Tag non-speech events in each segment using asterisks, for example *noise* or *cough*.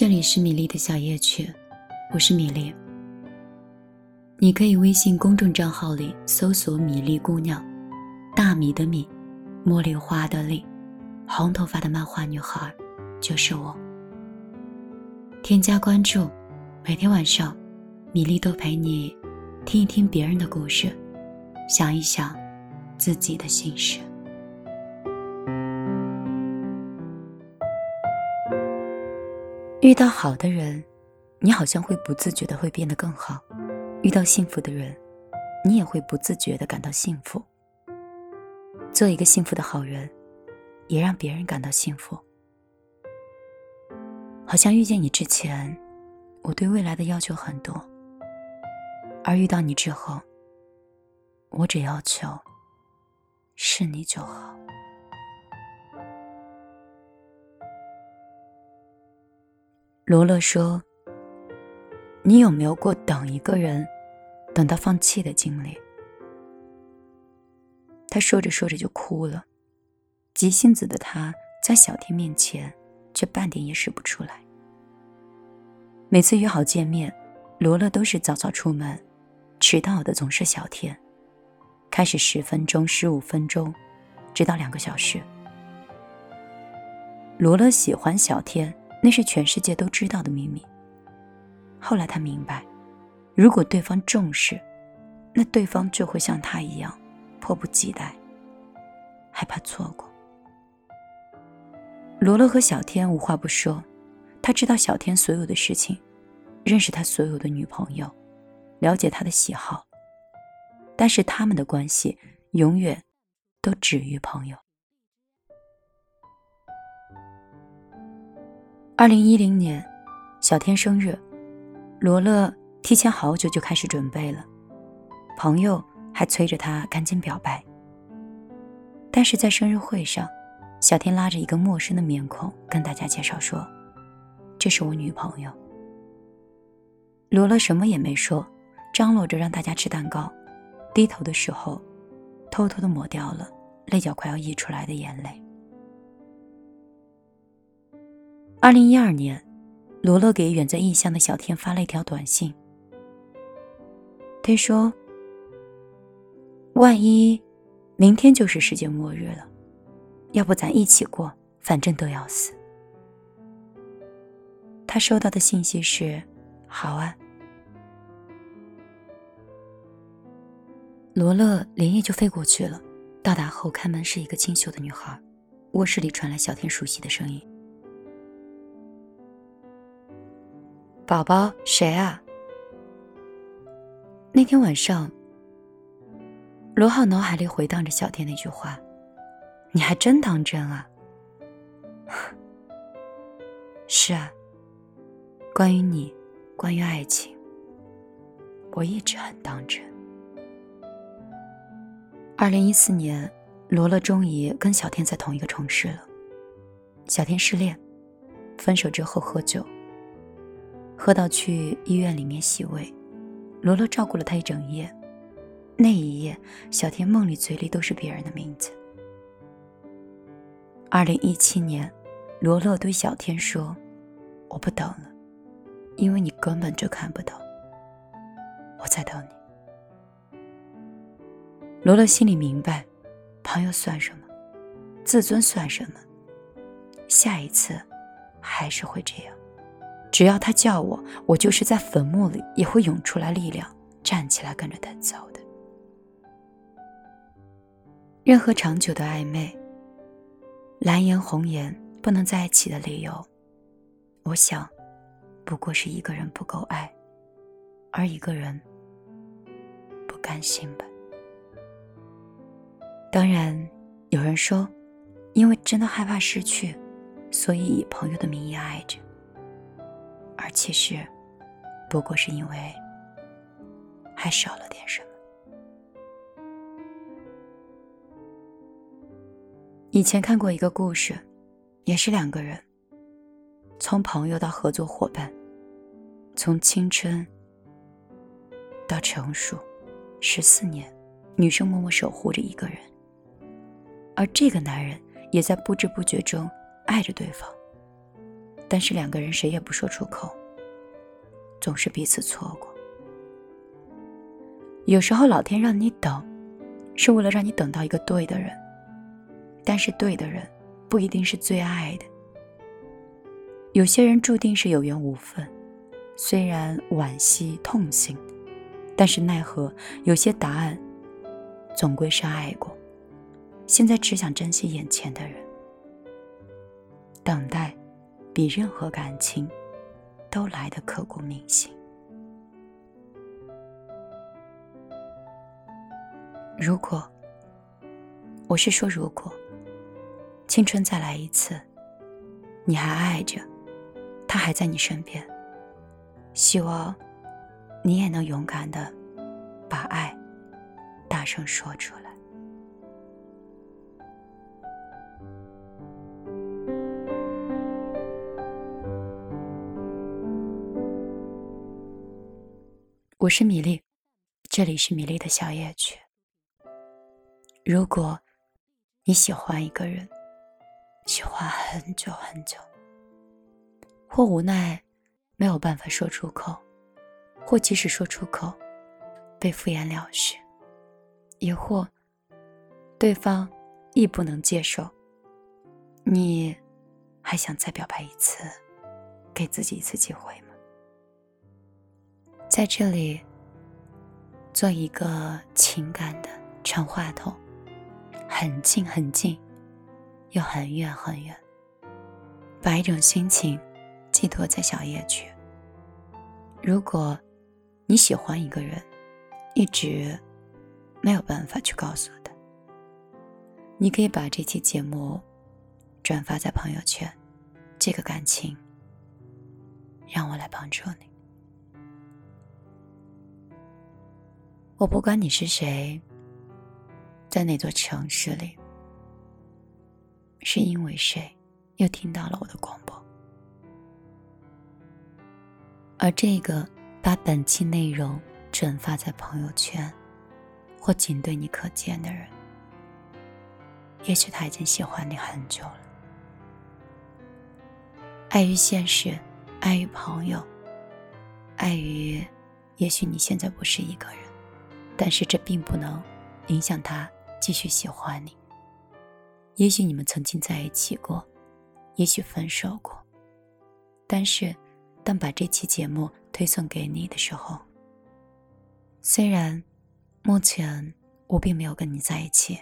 这里是米粒的小夜曲，我是米粒。你可以微信公众账号里搜索“米粒姑娘”，大米的米，茉莉花的莉，红头发的漫画女孩，就是我。添加关注，每天晚上，米粒都陪你听一听别人的故事，想一想自己的心事。遇到好的人，你好像会不自觉的会变得更好；遇到幸福的人，你也会不自觉的感到幸福。做一个幸福的好人，也让别人感到幸福。好像遇见你之前，我对未来的要求很多；而遇到你之后，我只要求是你就好。罗勒说：“你有没有过等一个人，等到放弃的经历？”他说着说着就哭了。急性子的他在小天面前，却半点也使不出来。每次约好见面，罗勒都是早早出门，迟到的总是小天。开始十分钟、十五分钟，直到两个小时。罗勒喜欢小天。那是全世界都知道的秘密。后来他明白，如果对方重视，那对方就会像他一样，迫不及待，害怕错过。罗罗和小天无话不说，他知道小天所有的事情，认识他所有的女朋友，了解他的喜好，但是他们的关系永远都止于朋友。二零一零年，小天生日，罗勒提前好久就开始准备了，朋友还催着他赶紧表白。但是在生日会上，小天拉着一个陌生的面孔跟大家介绍说：“这是我女朋友。”罗勒什么也没说，张罗着让大家吃蛋糕，低头的时候，偷偷的抹掉了泪角快要溢出来的眼泪。二零一二年，罗勒给远在异乡的小天发了一条短信。他说：“万一明天就是世界末日了，要不咱一起过，反正都要死。”他收到的信息是：“好啊。”罗勒连夜就飞过去了。到达后，开门是一个清秀的女孩，卧室里传来小天熟悉的声音。宝宝，谁啊？那天晚上，罗浩脑海里回荡着小天那句话：“你还真当真啊？” *laughs* 是啊，关于你，关于爱情，我一直很当真。二零一四年，罗乐终于跟小天在同一个城市了。小天失恋，分手之后喝酒。喝到去医院里面洗胃，罗罗照顾了他一整夜。那一夜，小天梦里嘴里都是别人的名字。二零一七年，罗罗对小天说：“我不等了，因为你根本就看不到，我在等你。”罗罗心里明白，朋友算什么，自尊算什么，下一次还是会这样。只要他叫我，我就是在坟墓里也会涌出来力量，站起来跟着他走的。任何长久的暧昧，蓝颜红颜不能在一起的理由，我想，不过是一个人不够爱，而一个人不甘心吧。当然，有人说，因为真的害怕失去，所以以朋友的名义爱着。而其实，不过是因为还少了点什么。以前看过一个故事，也是两个人，从朋友到合作伙伴，从青春到成熟，十四年，女生默默守护着一个人，而这个男人也在不知不觉中爱着对方。但是两个人谁也不说出口，总是彼此错过。有时候老天让你等，是为了让你等到一个对的人，但是对的人不一定是最爱的。有些人注定是有缘无分，虽然惋惜痛心，但是奈何有些答案总归是爱过。现在只想珍惜眼前的人，等待比任何感情都来得刻骨铭心。如果，我是说如果，青春再来一次，你还爱着。他还在你身边，希望你也能勇敢的把爱大声说出来。我是米粒，这里是米粒的小夜曲。如果你喜欢一个人，喜欢很久很久。或无奈，没有办法说出口；或即使说出口，被敷衍了事；也或对方亦不能接受。你还想再表白一次，给自己一次机会吗？在这里，做一个情感的传话筒，很近很近，又很远很远，把一种心情。寄托在小夜曲。如果你喜欢一个人，一直没有办法去告诉他，你可以把这期节目转发在朋友圈。这个感情，让我来帮助你。我不管你是谁，在哪座城市里，是因为谁又听到了我的广播。而这个把本期内容转发在朋友圈，或仅对你可见的人，也许他已经喜欢你很久了。碍于现实，碍于朋友，碍于，也许你现在不是一个人，但是这并不能影响他继续喜欢你。也许你们曾经在一起过，也许分手过，但是。当把这期节目推送给你的时候，虽然目前我并没有跟你在一起，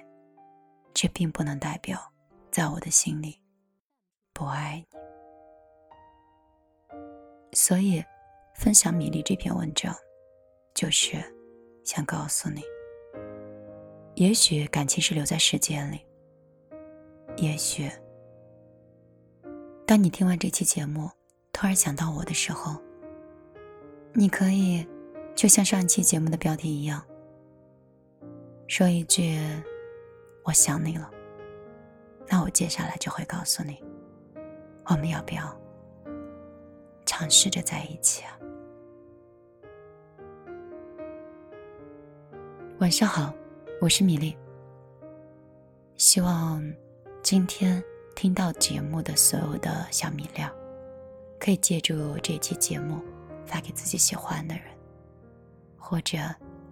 这并不能代表在我的心里不爱你。所以，分享米粒这篇文章，就是想告诉你：也许感情是留在时间里，也许当你听完这期节目。突然想到我的时候，你可以就像上一期节目的标题一样，说一句“我想你了”。那我接下来就会告诉你，我们要不要尝试着在一起啊？晚上好，我是米粒。希望今天听到节目的所有的小米料。可以借助这期节目发给自己喜欢的人，或者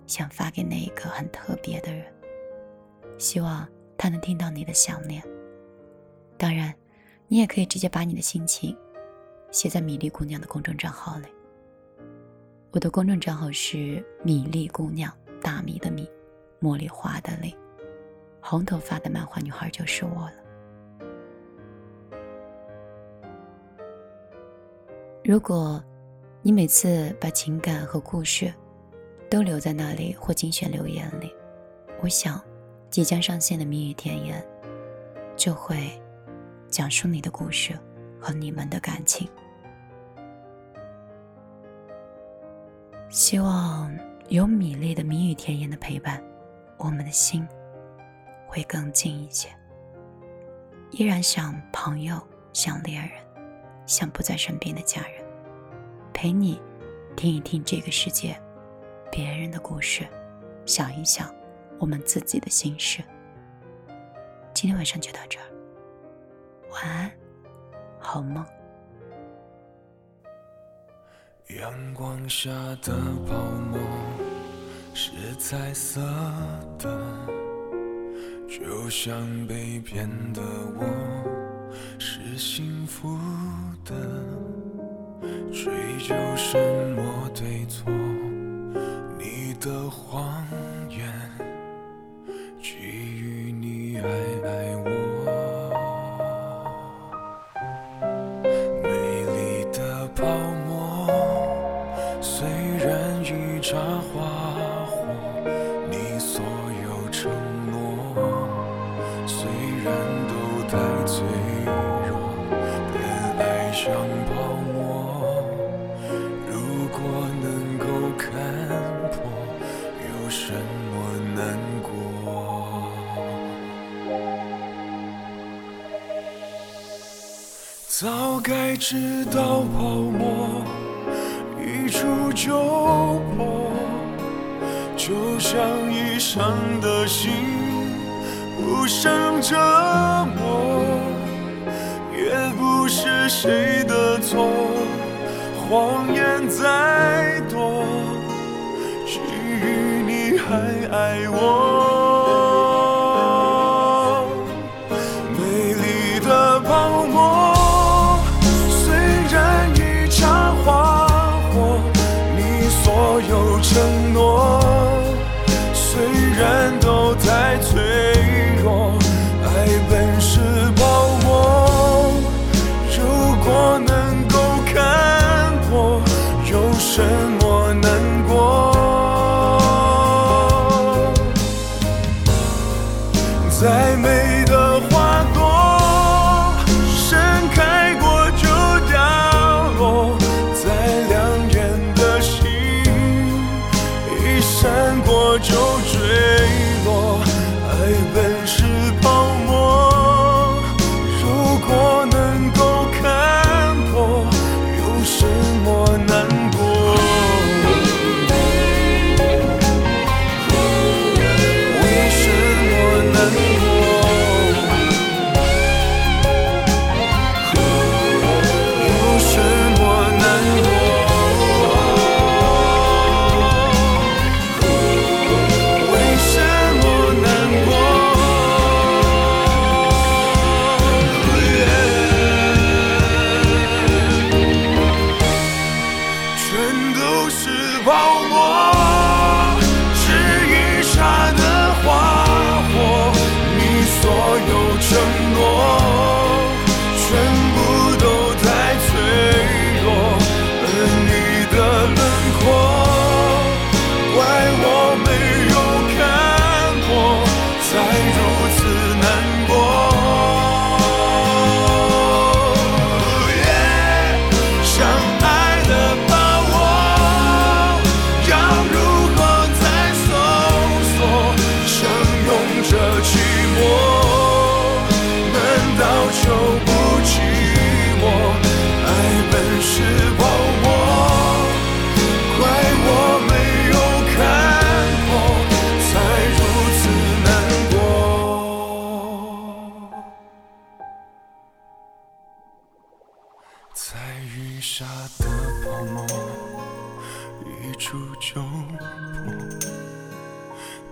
想发给那一个很特别的人，希望他能听到你的想念。当然，你也可以直接把你的心情写在米粒姑娘的公众账号里。我的公众账号是米粒姑娘，大米的米，茉莉花的莉，红头发的漫画女孩就是我了。如果，你每次把情感和故事都留在那里或精选留言里，我想，即将上线的《谜语甜言》就会讲述你的故事和你们的感情。希望有米粒的谜语甜言的陪伴我们的心会更近一些。依然想朋友想恋人想不在身边的家人。陪你听一听这个世界别人的故事想一想我们自己的心事。今天晚上就到这儿晚安好梦。阳光下的泡沫是彩色的就像被骗的我是幸福的追求什我该知道泡沫一触就破就像已伤的心互相折磨也不是谁的错谎言再多基于你还爱我。都在催闪过就坠落爱本是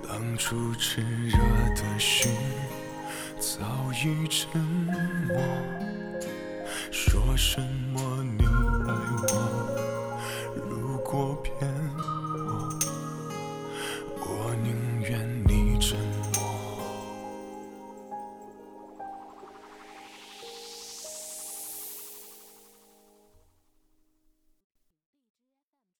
当初炽热的心早已沉默说什么你爱我？